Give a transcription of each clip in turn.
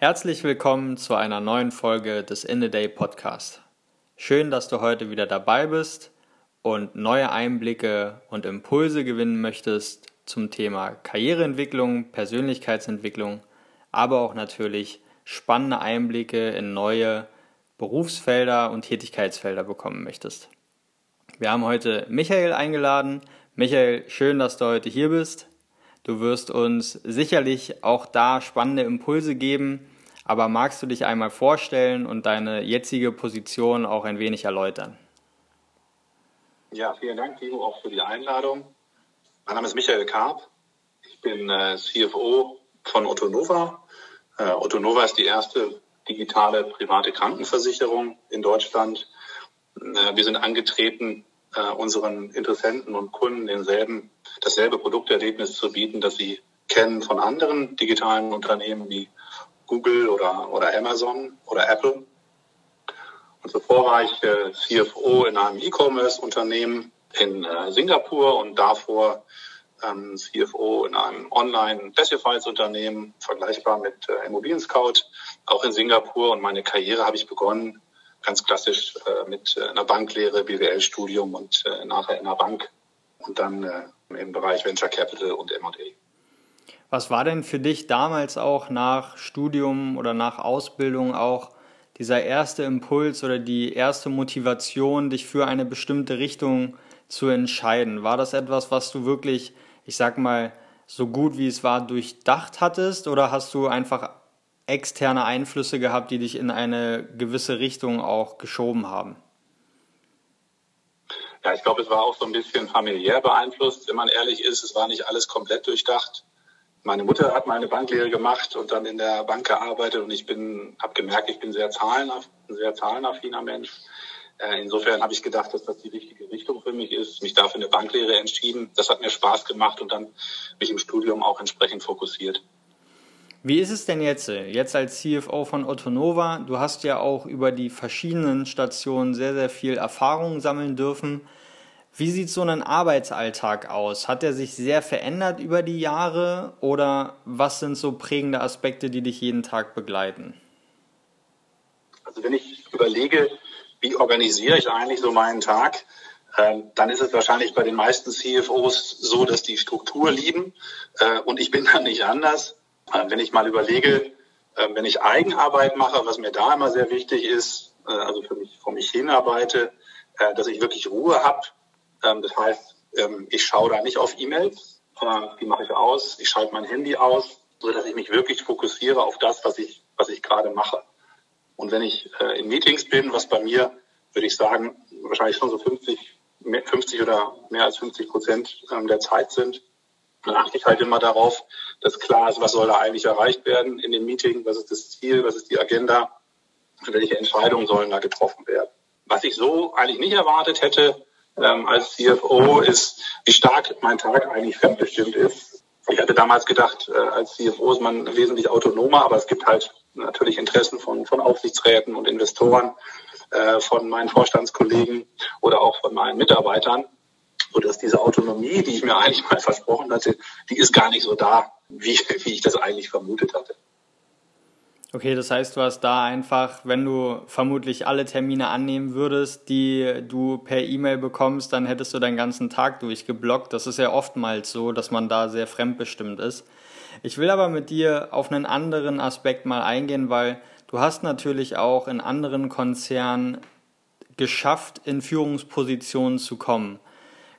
Herzlich willkommen zu einer neuen Folge des In the Day Podcast. Schön, dass du heute wieder dabei bist und neue Einblicke und Impulse gewinnen möchtest zum Thema Karriereentwicklung, Persönlichkeitsentwicklung, aber auch natürlich spannende Einblicke in neue Berufsfelder und Tätigkeitsfelder bekommen möchtest. Wir haben heute Michael eingeladen. Michael, schön, dass du heute hier bist. Du wirst uns sicherlich auch da spannende Impulse geben, aber magst du dich einmal vorstellen und deine jetzige Position auch ein wenig erläutern? Ja, vielen Dank, Timo, auch für die Einladung. Mein Name ist Michael Karp. Ich bin äh, CFO von Otto Nova. Äh, Otto Nova ist die erste digitale private Krankenversicherung in Deutschland. Äh, wir sind angetreten, äh, unseren Interessenten und Kunden denselben, dasselbe Produkterlebnis zu bieten, das sie kennen von anderen digitalen Unternehmen wie Google oder, oder Amazon oder Apple. Und zuvor war ich äh, CFO in einem E-Commerce-Unternehmen in äh, Singapur und davor ähm, CFO in einem Online-Classifieds-Unternehmen, vergleichbar mit äh, Immobilien Scout, auch in Singapur. Und meine Karriere habe ich begonnen ganz klassisch äh, mit äh, einer Banklehre, BWL-Studium und äh, nachher in einer Bank und dann äh, im Bereich Venture Capital und M&A. Was war denn für dich damals auch nach Studium oder nach Ausbildung auch dieser erste Impuls oder die erste Motivation, dich für eine bestimmte Richtung zu entscheiden? War das etwas, was du wirklich, ich sag mal, so gut wie es war, durchdacht hattest oder hast du einfach externe Einflüsse gehabt, die dich in eine gewisse Richtung auch geschoben haben? Ja, ich glaube, es war auch so ein bisschen familiär beeinflusst. Wenn man ehrlich ist, es war nicht alles komplett durchdacht. Meine Mutter hat meine Banklehre gemacht und dann in der Bank gearbeitet und ich bin, habe gemerkt, ich bin sehr zahlenaff, ein sehr zahlenaffiner Mensch. Äh, insofern habe ich gedacht, dass das die richtige Richtung für mich ist. Mich dafür eine Banklehre entschieden. Das hat mir Spaß gemacht und dann mich im Studium auch entsprechend fokussiert. Wie ist es denn jetzt, jetzt als CFO von Ottonova? Du hast ja auch über die verschiedenen Stationen sehr, sehr viel Erfahrung sammeln dürfen. Wie sieht so ein Arbeitsalltag aus? Hat er sich sehr verändert über die Jahre oder was sind so prägende Aspekte, die dich jeden Tag begleiten? Also wenn ich überlege, wie organisiere ich eigentlich so meinen Tag, äh, dann ist es wahrscheinlich bei den meisten CFOs so, dass die Struktur lieben äh, und ich bin dann nicht anders. Äh, wenn ich mal überlege, äh, wenn ich Eigenarbeit mache, was mir da immer sehr wichtig ist, äh, also für mich vor mich hinarbeite, dass ich wirklich Ruhe habe. Ähm, das heißt, ähm, ich schaue da nicht auf E-Mails, die mache ich aus, ich schalte mein Handy aus, so dass ich mich wirklich fokussiere auf das, was ich, was ich gerade mache. Und wenn ich in Meetings bin, was bei mir, würde ich sagen, wahrscheinlich schon so 50, 50 oder mehr als 50 Prozent ähm, der Zeit sind, dann achte ich halt immer darauf, dass klar ist, was soll da eigentlich erreicht werden in dem Meeting, was ist das Ziel, was ist die Agenda, welche Entscheidungen sollen da getroffen werden. Was ich so eigentlich nicht erwartet hätte ähm, als CFO ist, wie stark mein Tag eigentlich fremdbestimmt ist. Ich hatte damals gedacht, äh, als CFO ist man wesentlich autonomer, aber es gibt halt natürlich Interessen von, von Aufsichtsräten und Investoren, äh, von meinen Vorstandskollegen oder auch von meinen Mitarbeitern dass diese Autonomie, die ich mir eigentlich mal versprochen hatte, die ist gar nicht so da, wie, wie ich das eigentlich vermutet hatte. Okay, das heißt, du hast da einfach, wenn du vermutlich alle Termine annehmen würdest, die du per E-Mail bekommst, dann hättest du deinen ganzen Tag durchgeblockt. Das ist ja oftmals so, dass man da sehr fremdbestimmt ist. Ich will aber mit dir auf einen anderen Aspekt mal eingehen, weil du hast natürlich auch in anderen Konzernen geschafft, in Führungspositionen zu kommen.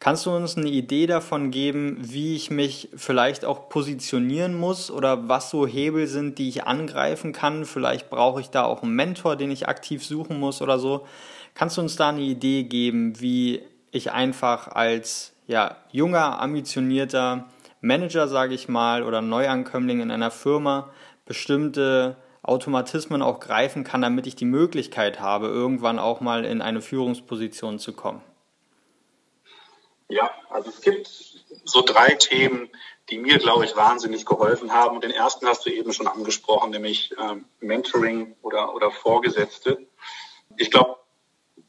Kannst du uns eine Idee davon geben, wie ich mich vielleicht auch positionieren muss oder was so Hebel sind, die ich angreifen kann? Vielleicht brauche ich da auch einen Mentor, den ich aktiv suchen muss oder so. Kannst du uns da eine Idee geben, wie ich einfach als ja, junger, ambitionierter Manager, sage ich mal, oder Neuankömmling in einer Firma bestimmte Automatismen auch greifen kann, damit ich die Möglichkeit habe, irgendwann auch mal in eine Führungsposition zu kommen? Ja, also es gibt so drei Themen, die mir, glaube ich, wahnsinnig geholfen haben. Und den ersten hast du eben schon angesprochen, nämlich ähm, Mentoring oder, oder Vorgesetzte. Ich glaube,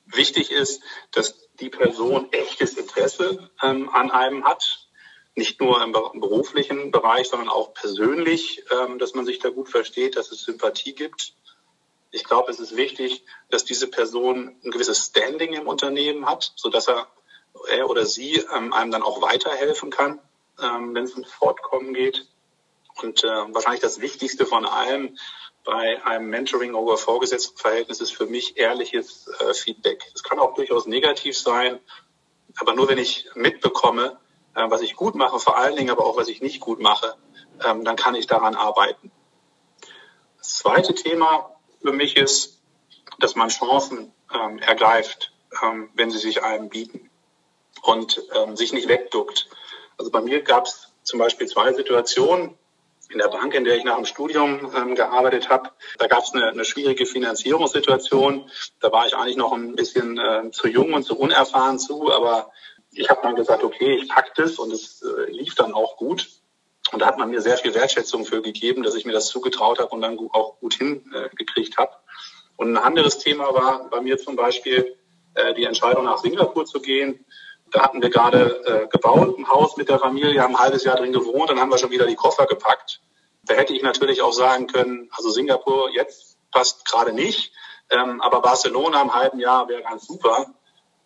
wichtig ist, dass die Person echtes Interesse ähm, an einem hat. Nicht nur im beruflichen Bereich, sondern auch persönlich, ähm, dass man sich da gut versteht, dass es Sympathie gibt. Ich glaube, es ist wichtig, dass diese Person ein gewisses Standing im Unternehmen hat, so dass er, er oder sie ähm, einem dann auch weiterhelfen kann, ähm, wenn es ums Fortkommen geht. Und äh, wahrscheinlich das Wichtigste von allem bei einem Mentoring oder Vorgesetztenverhältnis ist für mich ehrliches äh, Feedback. Es kann auch durchaus negativ sein, aber nur wenn ich mitbekomme, äh, was ich gut mache, vor allen Dingen aber auch was ich nicht gut mache, ähm, dann kann ich daran arbeiten. Das zweite Thema für mich ist, dass man Chancen ähm, ergreift, ähm, wenn sie sich einem bieten und ähm, sich nicht wegduckt. Also bei mir gab es zum Beispiel zwei Situationen in der Bank, in der ich nach dem Studium ähm, gearbeitet habe. Da gab es eine, eine, schwierige Finanzierungssituation. Da war ich eigentlich noch ein bisschen äh, zu jung und zu unerfahren zu, aber ich habe dann gesagt, okay, ich pack das und es äh, lief dann auch gut. Und da hat man mir sehr viel Wertschätzung für gegeben, dass ich mir das zugetraut habe und dann auch gut hingekriegt äh, habe. Und ein anderes Thema war bei mir zum Beispiel äh, die Entscheidung, nach Singapur zu gehen. Da hatten wir gerade äh, gebaut, ein Haus mit der Familie, haben ein halbes Jahr drin gewohnt, dann haben wir schon wieder die Koffer gepackt. Da hätte ich natürlich auch sagen können, also Singapur jetzt passt gerade nicht, ähm, aber Barcelona im halben Jahr wäre ganz super.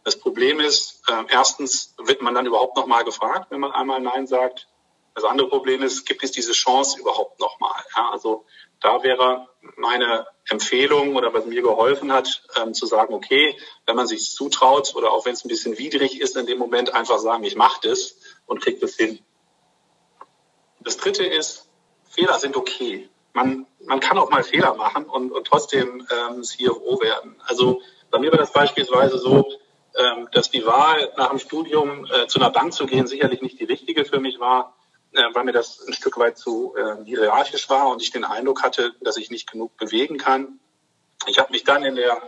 Das Problem ist, äh, erstens wird man dann überhaupt noch mal gefragt, wenn man einmal Nein sagt. Das andere Problem ist, gibt es diese Chance überhaupt noch mal? Ja, also da wäre meine Empfehlung oder was mir geholfen hat, ähm, zu sagen, okay, wenn man sich zutraut oder auch wenn es ein bisschen widrig ist, in dem Moment einfach sagen, ich mache das und kriege das hin. Das Dritte ist, Fehler sind okay. Man, man kann auch mal Fehler machen und, und trotzdem ähm, CFO werden. Also bei mir war das beispielsweise so, ähm, dass die Wahl nach dem Studium äh, zu einer Bank zu gehen sicherlich nicht die richtige für mich war äh, weil mir das ein Stück weit zu äh, hierarchisch war und ich den Eindruck hatte, dass ich nicht genug bewegen kann. Ich habe mich dann in der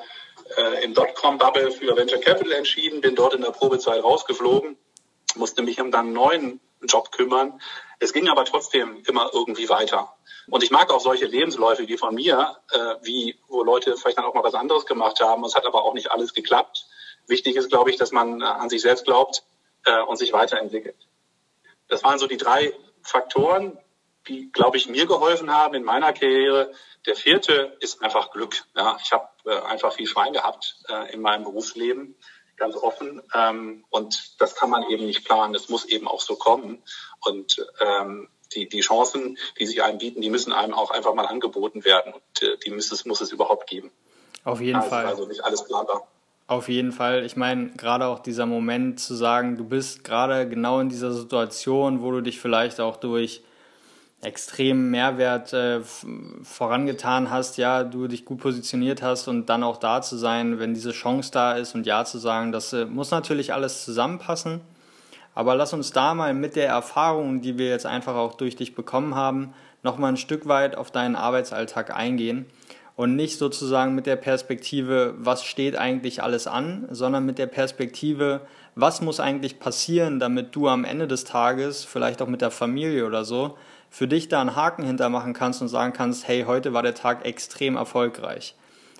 äh, im Dotcom-Bubble für Venture Capital entschieden, bin dort in der Probezeit rausgeflogen, musste mich um dann einen neuen Job kümmern. Es ging aber trotzdem immer irgendwie weiter. Und ich mag auch solche Lebensläufe wie von mir, äh, wie wo Leute vielleicht dann auch mal was anderes gemacht haben. Es hat aber auch nicht alles geklappt. Wichtig ist, glaube ich, dass man äh, an sich selbst glaubt äh, und sich weiterentwickelt. Das waren so die drei Faktoren, die, glaube ich, mir geholfen haben in meiner Karriere. Der vierte ist einfach Glück. Ja, ich habe äh, einfach viel Schwein gehabt äh, in meinem Berufsleben, ganz offen. Ähm, und das kann man eben nicht planen. Das muss eben auch so kommen. Und ähm, die, die Chancen, die sich einem bieten, die müssen einem auch einfach mal angeboten werden. Und äh, die muss es, muss es überhaupt geben. Auf jeden also, Fall. Also nicht alles planbar. Auf jeden Fall. Ich meine, gerade auch dieser Moment zu sagen, du bist gerade genau in dieser Situation, wo du dich vielleicht auch durch extremen Mehrwert äh, vorangetan hast, ja, du dich gut positioniert hast und dann auch da zu sein, wenn diese Chance da ist und ja zu sagen, das äh, muss natürlich alles zusammenpassen. Aber lass uns da mal mit der Erfahrung, die wir jetzt einfach auch durch dich bekommen haben, nochmal ein Stück weit auf deinen Arbeitsalltag eingehen und nicht sozusagen mit der Perspektive, was steht eigentlich alles an, sondern mit der Perspektive, was muss eigentlich passieren, damit du am Ende des Tages, vielleicht auch mit der Familie oder so, für dich da einen Haken hintermachen kannst und sagen kannst, hey, heute war der Tag extrem erfolgreich.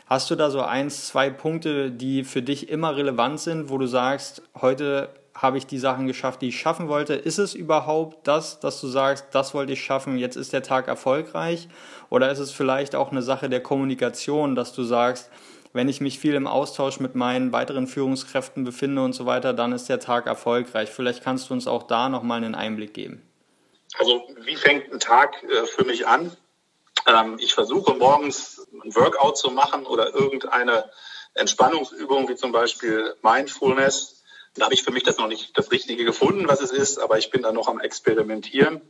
Hast du da so eins, zwei Punkte, die für dich immer relevant sind, wo du sagst, heute habe ich die Sachen geschafft, die ich schaffen wollte? Ist es überhaupt das, dass du sagst, das wollte ich schaffen, jetzt ist der Tag erfolgreich? Oder ist es vielleicht auch eine Sache der Kommunikation, dass du sagst, wenn ich mich viel im Austausch mit meinen weiteren Führungskräften befinde und so weiter, dann ist der Tag erfolgreich. Vielleicht kannst du uns auch da nochmal einen Einblick geben. Also wie fängt ein Tag äh, für mich an? Ähm, ich versuche morgens ein Workout zu machen oder irgendeine Entspannungsübung, wie zum Beispiel Mindfulness. Da habe ich für mich das noch nicht das Richtige gefunden, was es ist, aber ich bin da noch am Experimentieren.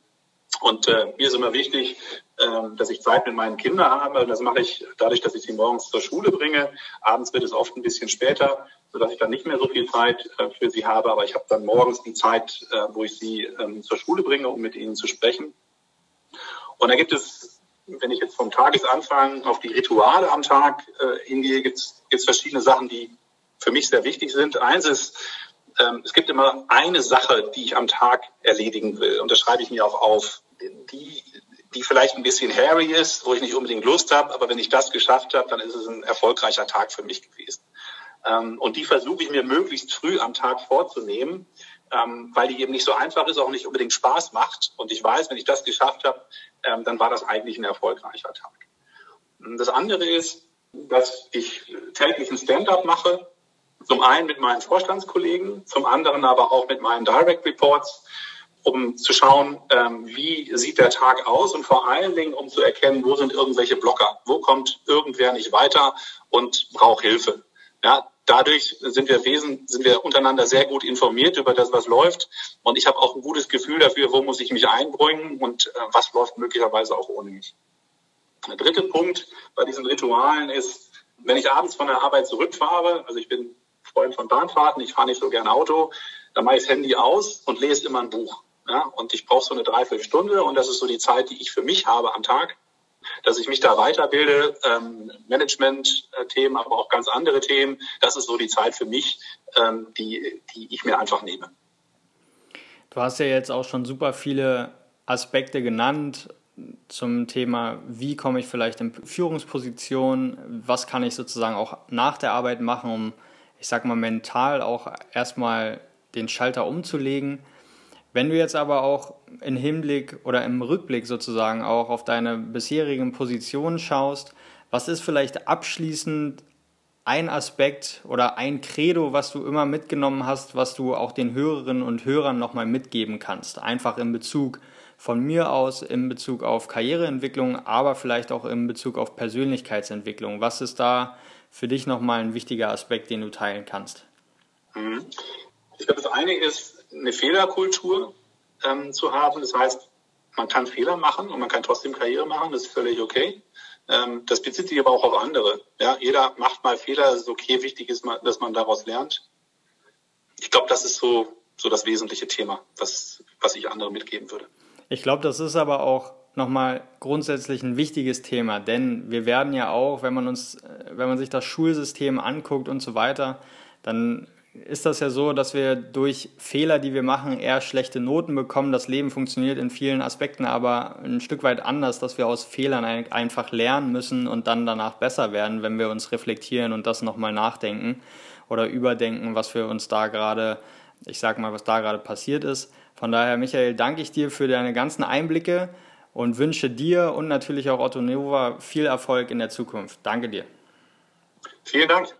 Und äh, mir ist immer wichtig, äh, dass ich Zeit mit meinen Kindern habe. Das mache ich dadurch, dass ich sie morgens zur Schule bringe. Abends wird es oft ein bisschen später, sodass ich dann nicht mehr so viel Zeit äh, für sie habe. Aber ich habe dann morgens die Zeit, äh, wo ich sie ähm, zur Schule bringe, um mit ihnen zu sprechen. Und da gibt es wenn ich jetzt vom Tagesanfang auf die Rituale am Tag äh, hingehe, gibt es verschiedene Sachen, die für mich sehr wichtig sind. Eins ist, ähm, es gibt immer eine Sache, die ich am Tag erledigen will. Und das schreibe ich mir auch auf. Die, die vielleicht ein bisschen hairy ist, wo ich nicht unbedingt Lust habe, aber wenn ich das geschafft habe, dann ist es ein erfolgreicher Tag für mich gewesen. Ähm, und die versuche ich mir möglichst früh am Tag vorzunehmen, ähm, weil die eben nicht so einfach ist, auch nicht unbedingt Spaß macht. Und ich weiß, wenn ich das geschafft habe, ähm, dann war das eigentlich ein erfolgreicher Tag. Das andere ist, dass ich täglich ein Stand-up mache. Zum einen mit meinen Vorstandskollegen, zum anderen aber auch mit meinen Direct Reports, um zu schauen, ähm, wie sieht der Tag aus und vor allen Dingen, um zu erkennen, wo sind irgendwelche Blocker, wo kommt irgendwer nicht weiter und braucht Hilfe. Ja, dadurch sind wir Wesen, sind wir untereinander sehr gut informiert über das, was läuft. Und ich habe auch ein gutes Gefühl dafür, wo muss ich mich einbringen und äh, was läuft möglicherweise auch ohne mich. Der dritte Punkt bei diesen Ritualen ist, wenn ich abends von der Arbeit zurückfahre, also ich bin Freund von Bahnfahrten, ich fahre nicht so gerne Auto, dann mache ich das Handy aus und lese immer ein Buch. Ja, und ich brauche so eine Dreiviertelstunde und das ist so die Zeit, die ich für mich habe am Tag dass ich mich da weiterbilde, ähm, Management-Themen, aber auch ganz andere Themen. Das ist so die Zeit für mich, ähm, die, die ich mir einfach nehme. Du hast ja jetzt auch schon super viele Aspekte genannt zum Thema, wie komme ich vielleicht in Führungsposition, was kann ich sozusagen auch nach der Arbeit machen, um, ich sag mal, mental auch erstmal den Schalter umzulegen. Wenn du jetzt aber auch im Hinblick oder im Rückblick sozusagen auch auf deine bisherigen Positionen schaust, was ist vielleicht abschließend ein Aspekt oder ein Credo, was du immer mitgenommen hast, was du auch den Hörerinnen und Hörern nochmal mitgeben kannst? Einfach in Bezug von mir aus, in Bezug auf Karriereentwicklung, aber vielleicht auch in Bezug auf Persönlichkeitsentwicklung. Was ist da für dich nochmal ein wichtiger Aspekt, den du teilen kannst? Mhm. Ich glaube, das eine ist, eine Fehlerkultur ähm, zu haben. Das heißt, man kann Fehler machen und man kann trotzdem Karriere machen, das ist völlig okay. Ähm, das bezieht sich aber auch auf andere. Ja, jeder macht mal Fehler, das ist okay. Wichtig ist, dass man daraus lernt. Ich glaube, das ist so, so das wesentliche Thema, was, was ich anderen mitgeben würde. Ich glaube, das ist aber auch nochmal grundsätzlich ein wichtiges Thema, denn wir werden ja auch, wenn man uns, wenn man sich das Schulsystem anguckt und so weiter, dann ist das ja so, dass wir durch Fehler, die wir machen, eher schlechte Noten bekommen. Das Leben funktioniert in vielen Aspekten aber ein Stück weit anders, dass wir aus Fehlern einfach lernen müssen und dann danach besser werden, wenn wir uns reflektieren und das nochmal nachdenken oder überdenken, was wir uns da gerade, ich sag mal, was da gerade passiert ist. Von daher, Michael, danke ich dir für deine ganzen Einblicke und wünsche dir und natürlich auch Otto Nova viel Erfolg in der Zukunft. Danke dir. Vielen Dank.